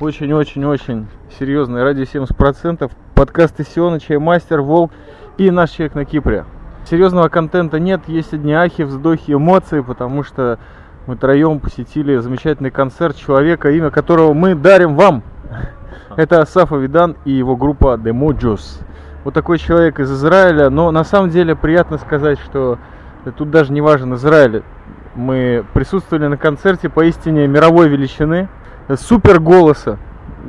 очень-очень-очень серьезный, ради 70%. Подкаст Исиона, Чаймастер, Волк и наш человек на Кипре. Серьезного контента нет, есть одни ахи, вздохи, эмоции, потому что мы троем посетили замечательный концерт человека, имя которого мы дарим вам. Это Асаф Авидан и его группа The Mojos. Вот такой человек из Израиля, но на самом деле приятно сказать, что тут даже не важен Израиль. Мы присутствовали на концерте поистине мировой величины, супер голоса.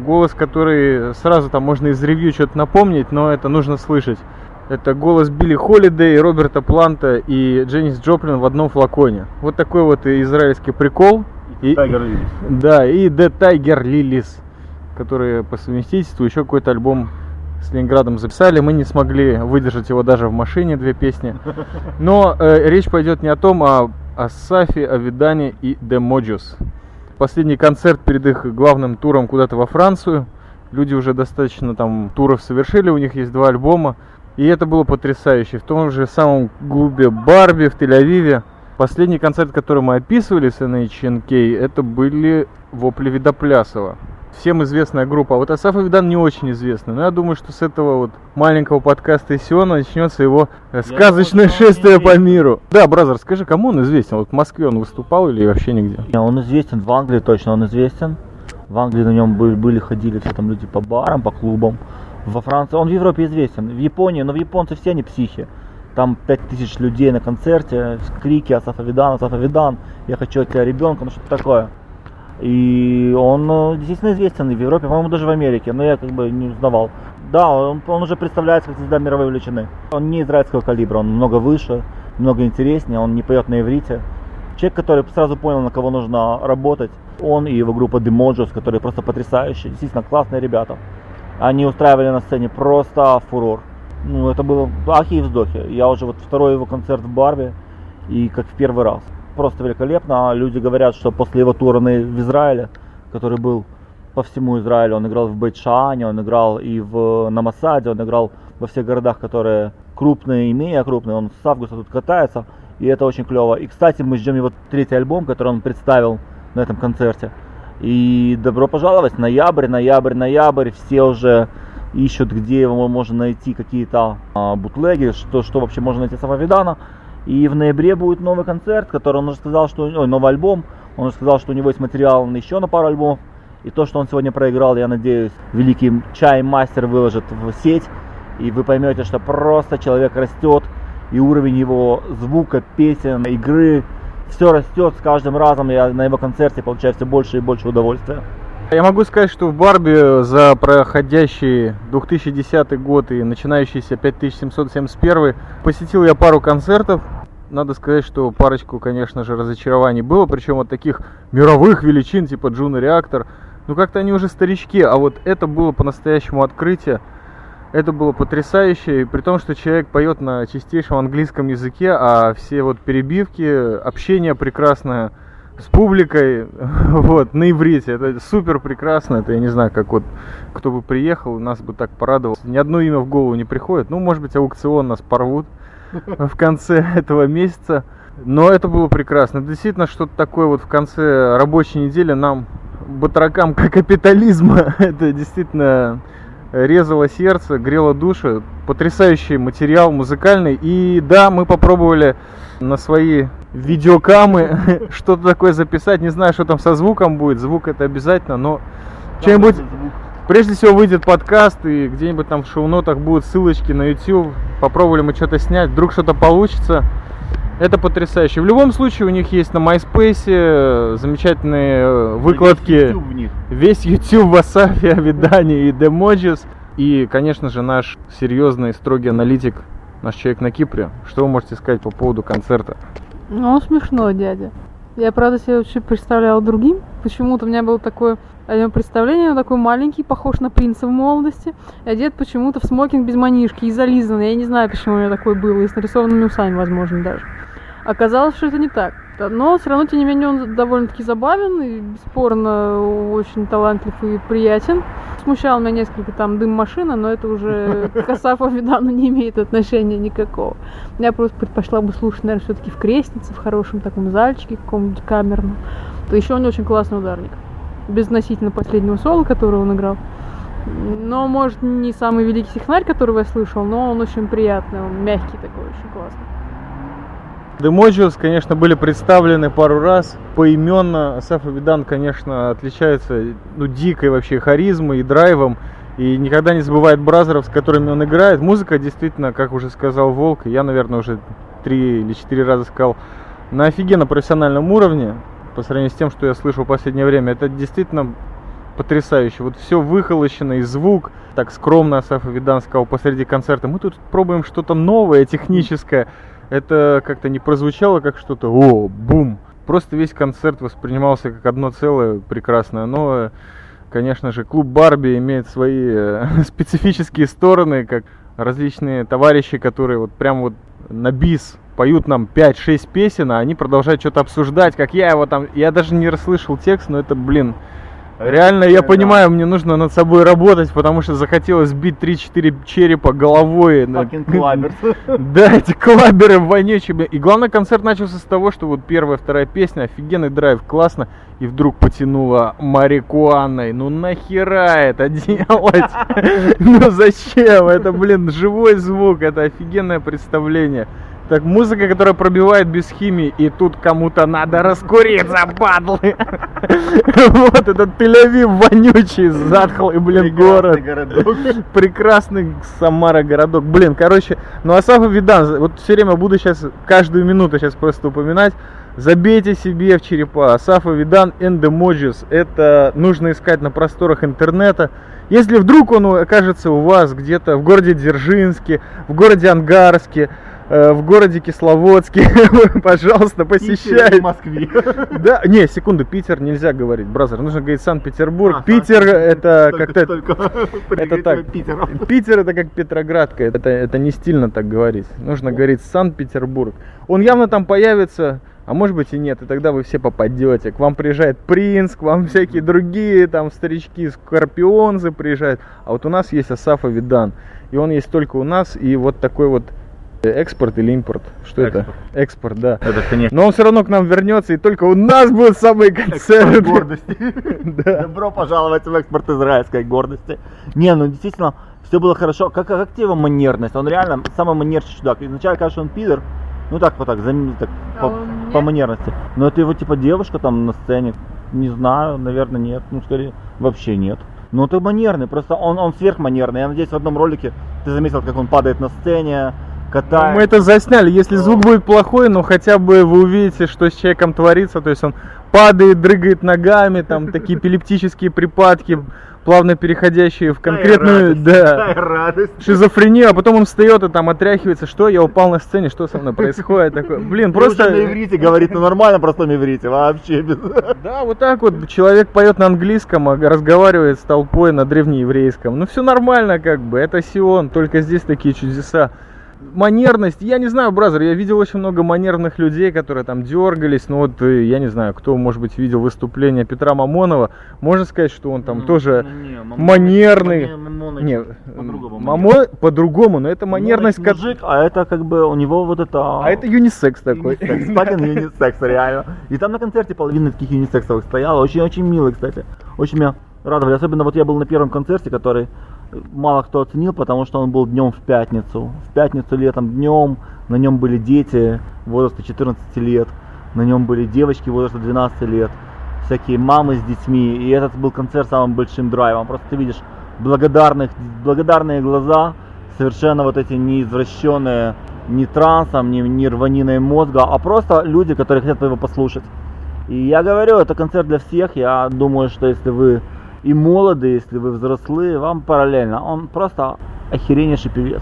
Голос, который сразу там можно из ревью что-то напомнить, но это нужно слышать. Это голос Билли Холидей, Роберта Планта и Дженнис Джоплин в одном флаконе. Вот такой вот израильский прикол. И, Tiger Lilies. Да, и The Tiger Lilies, которые по совместительству еще какой-то альбом с Ленинградом записали. Мы не смогли выдержать его даже в машине, две песни. Но э, речь пойдет не о том, а об Асафе Авидане и The Mojos. Последний концерт перед их главным туром куда-то во Францию. Люди уже достаточно там туров совершили, у них есть два альбома. И это было потрясающе. В том же самом клубе Барби в Тель-Авиве. Последний концерт, который мы описывали с NHNK, это были Вопли Видоплясова всем известная группа. А вот Асаф Авидан не очень известный. Но я думаю, что с этого вот маленького подкаста Сиона начнется его э, сказочное думаю, шествие по миру. Да, brother, скажи, кому он известен? Вот в Москве он выступал или вообще нигде? Не, он известен, в Англии точно он известен. В Англии на нем были, были ходили все там люди по барам, по клубам. Во Франции, он в Европе известен, в Японии, но в японцы все они психи. Там 5000 людей на концерте, крики Асаф Авидан, Асаф Авидан, я хочу от тебя ребенка, ну что такое. И он э, действительно известен в Европе, по-моему, даже в Америке, но я как бы не узнавал. Да, он, он уже представляется как звезда мировой величины. Он не израильского калибра, он много выше, много интереснее, он не поет на иврите. Человек, который сразу понял, на кого нужно работать, он и его группа Demojos, которые просто потрясающие, действительно классные ребята. Они устраивали на сцене просто фурор. Ну, это было ахи и вздохи. Я уже вот второй его концерт в Барбе, и как в первый раз просто великолепно. Люди говорят, что после его тура в Израиле, который был по всему Израилю, он играл в Бейтшане, он играл и в Намасаде, он играл во всех городах, которые крупные и менее крупные. Он с августа тут катается, и это очень клево. И, кстати, мы ждем его третий альбом, который он представил на этом концерте. И добро пожаловать, ноябрь, ноябрь, ноябрь, все уже ищут, где его можно найти, какие-то а, бутлеги, что, что вообще можно найти с Ававидана. И в ноябре будет новый концерт, который он уже сказал, что... Ой, новый альбом. Он уже сказал, что у него есть материал на еще на пару альбомов. И то, что он сегодня проиграл, я надеюсь, великий чай-мастер выложит в сеть. И вы поймете, что просто человек растет. И уровень его звука, песен, игры, все растет с каждым разом. Я на его концерте получаю все больше и больше удовольствия. Я могу сказать, что в Барби за проходящий 2010 год и начинающийся 5771 посетил я пару концертов надо сказать, что парочку, конечно же, разочарований было, причем от таких мировых величин, типа Джуна Реактор. Ну, как-то они уже старички, а вот это было по-настоящему открытие. Это было потрясающе, и при том, что человек поет на чистейшем английском языке, а все вот перебивки, общение прекрасное с публикой, вот, на иврите, это супер прекрасно, это я не знаю, как вот, кто бы приехал, нас бы так порадовал. Ни одно имя в голову не приходит, ну, может быть, аукцион нас порвут, в конце этого месяца. Но это было прекрасно. Действительно, что-то такое вот в конце рабочей недели нам, батракам капитализма, это действительно резало сердце, грело душу. Потрясающий материал музыкальный. И да, мы попробовали на свои видеокамы что-то такое записать. Не знаю, что там со звуком будет. Звук это обязательно, но чем-нибудь Прежде всего выйдет подкаст, и где-нибудь там в шоу-нотах будут ссылочки на YouTube. Попробовали мы что-то снять, вдруг что-то получится. Это потрясающе. В любом случае у них есть на MySpace э, замечательные э, выкладки. Весь YouTube, в них. Весь YouTube в Асафе, Авидане и Demojis. И, конечно же, наш серьезный, строгий аналитик, наш человек на Кипре. Что вы можете сказать по поводу концерта? Ну, смешно, дядя. Я, правда, себе вообще представляла другим. Почему-то у меня было такое о нем представление, он такой маленький, похож на принца в молодости, и одет почему-то в смокинг без манишки и зализанный. Я не знаю, почему у меня такой был, и с нарисованными усами, возможно, даже. Оказалось, что это не так. Но все равно, тем не менее, он довольно-таки забавен и, бесспорно, очень талантлив и приятен. Смущал меня несколько там дым машины, но это уже к Видану не имеет отношения никакого. Я просто предпочла бы слушать, наверное, все-таки в крестнице, в хорошем таком зальчике, каком-нибудь камерном. То еще он очень классный ударник. Безносительно последнего соло, которое он играл. Но, может, не самый великий технарь, которого я слышал, но он очень приятный, он мягкий такой, очень классный. The Modules, конечно, были представлены пару раз поименно. Асаф Авидан, конечно, отличается ну, дикой вообще харизмой и драйвом. И никогда не забывает бразеров, с которыми он играет. Музыка действительно, как уже сказал Волк, я, наверное, уже три или четыре раза сказал, на офигенно профессиональном уровне по сравнению с тем, что я слышу в последнее время. Это действительно потрясающе. Вот все выхолощено, и звук, так скромно Асаф Видан сказал посреди концерта, мы тут пробуем что-то новое, техническое. Это как-то не прозвучало как что-то, о, бум. Просто весь концерт воспринимался как одно целое прекрасное. Но, конечно же, клуб Барби имеет свои э, специфические стороны, как различные товарищи, которые вот прям вот на бис поют нам 5-6 песен, а они продолжают что-то обсуждать, как я его там... Я даже не расслышал текст, но это, блин, Реально, я понимаю, мне нужно над собой работать, потому что захотелось сбить 3-4 черепа головой. Да, эти клаберы вонючие. И главный концерт начался с того, что вот первая, вторая песня, офигенный драйв, классно. И вдруг потянуло марикуаной. Ну нахера это делать? Ну зачем? Это, блин, живой звук, это офигенное представление. Так, музыка, которая пробивает без химии, и тут кому-то надо раскуриться, падлы. Вот этот Тель-Авив вонючий, затхлый, блин, город. Прекрасный Самара городок. Блин, короче, ну Асафа Видан, вот все время буду сейчас, каждую минуту сейчас просто упоминать. Забейте себе в черепа. Асафа Видан and the Mojis. Это нужно искать на просторах интернета. Если вдруг он окажется у вас где-то в городе Дзержинске, в городе Ангарске, в городе Кисловодске, пожалуйста, посещай. в Москве. Да, не, секунду, Питер нельзя говорить, бразер, нужно говорить Санкт-Петербург. А, Питер это как-то... Это так. Питер это как Петроградка, это, это не стильно так говорить. Нужно говорить Санкт-Петербург. Он явно там появится, а может быть и нет, и тогда вы все попадете. К вам приезжает принц, к вам всякие другие там старички, скорпионзы приезжают. А вот у нас есть Асафа Видан, и он есть только у нас, и вот такой вот Экспорт или импорт? Что Экспорт. это? Экспорт, да. Это, конечно. Но он все равно к нам вернется, и только у нас будут самые концерты. гордости. да. Добро пожаловать в экспорт израильской гордости. Не, ну действительно, все было хорошо. Как, как тебе его манерность? Он реально самый манерчий чудак. Изначально, конечно, он пидор. Ну так, вот так, за, так а по, по манерности. Но это его типа девушка там на сцене. Не знаю, наверное, нет. Ну, скорее, вообще нет. Ну, ты манерный, просто он, он сверхманерный. Я надеюсь, в одном ролике ты заметил, как он падает на сцене, катает. Мы это засняли. Если звук будет плохой, но хотя бы вы увидите, что с человеком творится. То есть он падает, дрыгает ногами, там такие эпилептические припадки, плавно переходящие в конкретную да, шизофрению, а потом он встает и там отряхивается, что? Я упал на сцене, что со мной происходит, такой, блин, просто... на иврите говорит, ну нормально простом иврите, вообще без... Да, вот так вот, человек поет на английском, а разговаривает с толпой на древнееврейском, ну все нормально как бы, это Сион, только здесь такие чудеса манерность, я не знаю, бразер, я видел очень много манерных людей, которые там дергались, ну вот, я не знаю, кто, может быть, видел выступление Петра Мамонова, можно сказать, что он там ну, тоже ну, не, Мамон, манерный, Мамон, не, по-другому, Мамо, по-другому, но это манерность, как... мужик, а это как бы у него вот это... А это юнисекс такой. Юнисекс, юнисекс, реально. И там на концерте половина таких юнисексовых стояла, очень-очень милый, кстати, очень меня радовали, особенно вот я был на первом концерте, который мало кто оценил, потому что он был днем в пятницу. В пятницу летом днем, на нем были дети возраста 14 лет, на нем были девочки возраста 12 лет, всякие мамы с детьми, и этот был концерт самым большим драйвом. Просто ты видишь благодарных, благодарные глаза, совершенно вот эти неизвращенные ни трансом, ни, ни рваниной мозга, а просто люди, которые хотят его послушать. И я говорю, это концерт для всех. Я думаю, что если вы и молоды, если вы взрослые, вам параллельно. Он просто охереннейший певец.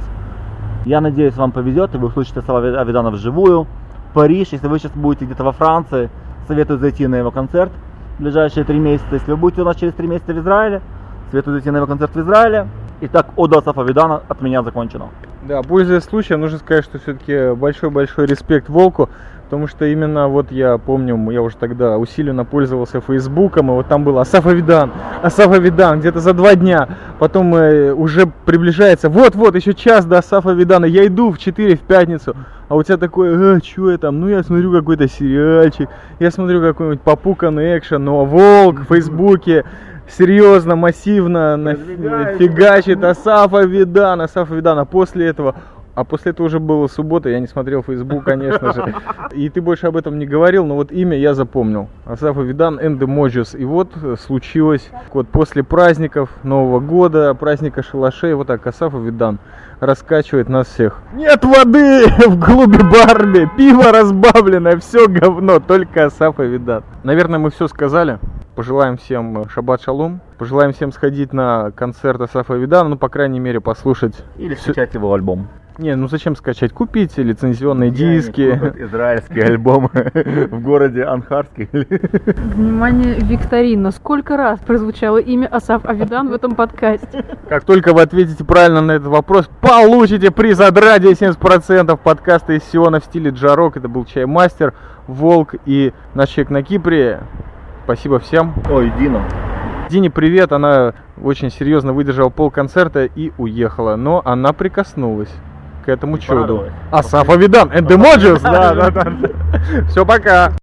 Я надеюсь, вам повезет, и вы услышите Сава Авидана вживую. Париж, если вы сейчас будете где-то во Франции, советую зайти на его концерт в ближайшие три месяца. Если вы будете у нас через три месяца в Израиле, советую зайти на его концерт в Израиле. Итак, Ода Сафа Видана от меня закончено. Да, пользуясь случаем, нужно сказать, что все-таки большой-большой респект Волку, потому что именно вот я помню, я уже тогда усиленно пользовался Фейсбуком, и вот там был Асаф Авидан, Асаф Авидан, где-то за два дня, потом э, уже приближается, вот-вот, еще час до Асафа Авидана, я иду в 4 в пятницу, а у тебя такое, а, что я там, ну я смотрю какой-то сериальчик, я смотрю какой-нибудь попуканный экшен, но Волк в Фейсбуке, серьезно, массивно наф- фигачит Асафа Видана, Асафа Видана. После этого а после этого уже была суббота, я не смотрел Facebook, конечно же. И ты больше об этом не говорил, но вот имя я запомнил. Асаф Видан the Mojus. И вот э, случилось, вот после праздников Нового года, праздника шалашей, вот так Асаф Видан раскачивает нас всех. Нет воды в клубе Барби, пиво разбавленное, все говно, только Асаф Видан. Наверное, мы все сказали. Пожелаем всем э, шаббат шалом. Пожелаем всем сходить на концерт Асафа Видана, ну, по крайней мере, послушать. Или скачать его альбом. Не, ну зачем скачать? Купите лицензионные диски. купят Израильский альбом в городе Анхарске. Внимание, викторина. Сколько раз прозвучало имя Асаф Авидан в этом подкасте? Как только вы ответите правильно на этот вопрос, получите приз от радио 70% подкаста из Сиона в стиле Джарок. Это был Чай Мастер, Волк и наш человек на Кипре. Спасибо всем. Ой, Дина. Дине привет, она очень серьезно выдержала пол концерта и уехала, но она прикоснулась к этому чуду. порадовалась. Асаф Авидан and the. Да, да, да. Все, пока.